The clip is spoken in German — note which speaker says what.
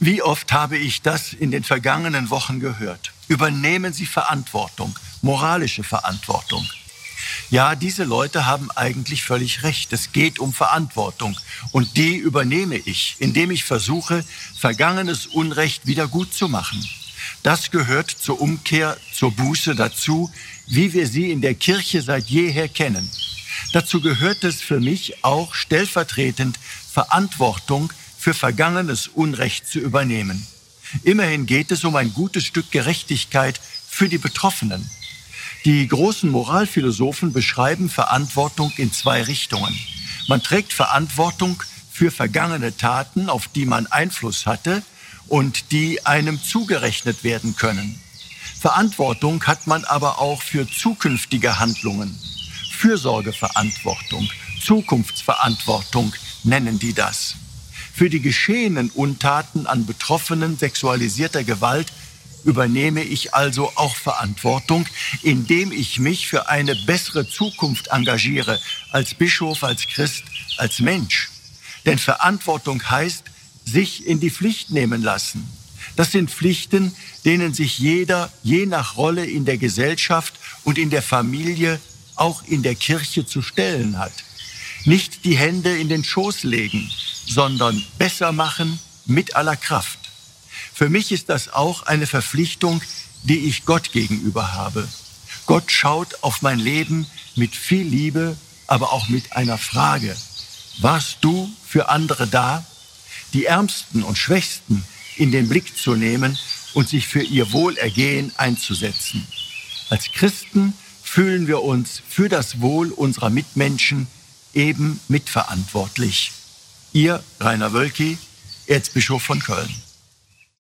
Speaker 1: Wie oft habe ich das in den vergangenen Wochen gehört? Übernehmen Sie Verantwortung, moralische Verantwortung. Ja, diese Leute haben eigentlich völlig recht. Es geht um Verantwortung. Und die übernehme ich, indem ich versuche, vergangenes Unrecht wieder gut zu machen. Das gehört zur Umkehr, zur Buße dazu, wie wir sie in der Kirche seit jeher kennen. Dazu gehört es für mich auch stellvertretend Verantwortung für vergangenes Unrecht zu übernehmen. Immerhin geht es um ein gutes Stück Gerechtigkeit für die Betroffenen. Die großen Moralphilosophen beschreiben Verantwortung in zwei Richtungen. Man trägt Verantwortung für vergangene Taten, auf die man Einfluss hatte und die einem zugerechnet werden können. Verantwortung hat man aber auch für zukünftige Handlungen. Fürsorgeverantwortung, Zukunftsverantwortung nennen die das. Für die geschehenen Untaten an Betroffenen sexualisierter Gewalt übernehme ich also auch Verantwortung, indem ich mich für eine bessere Zukunft engagiere, als Bischof, als Christ, als Mensch. Denn Verantwortung heißt, sich in die Pflicht nehmen lassen. Das sind Pflichten, denen sich jeder je nach Rolle in der Gesellschaft und in der Familie, auch in der Kirche zu stellen hat. Nicht die Hände in den Schoß legen, sondern besser machen mit aller Kraft. Für mich ist das auch eine Verpflichtung, die ich Gott gegenüber habe. Gott schaut auf mein Leben mit viel Liebe, aber auch mit einer Frage. Warst du für andere da? Die Ärmsten und Schwächsten in den Blick zu nehmen und sich für ihr Wohlergehen einzusetzen. Als Christen fühlen wir uns für das Wohl unserer Mitmenschen eben mitverantwortlich. Ihr Rainer Wölki, Erzbischof von Köln.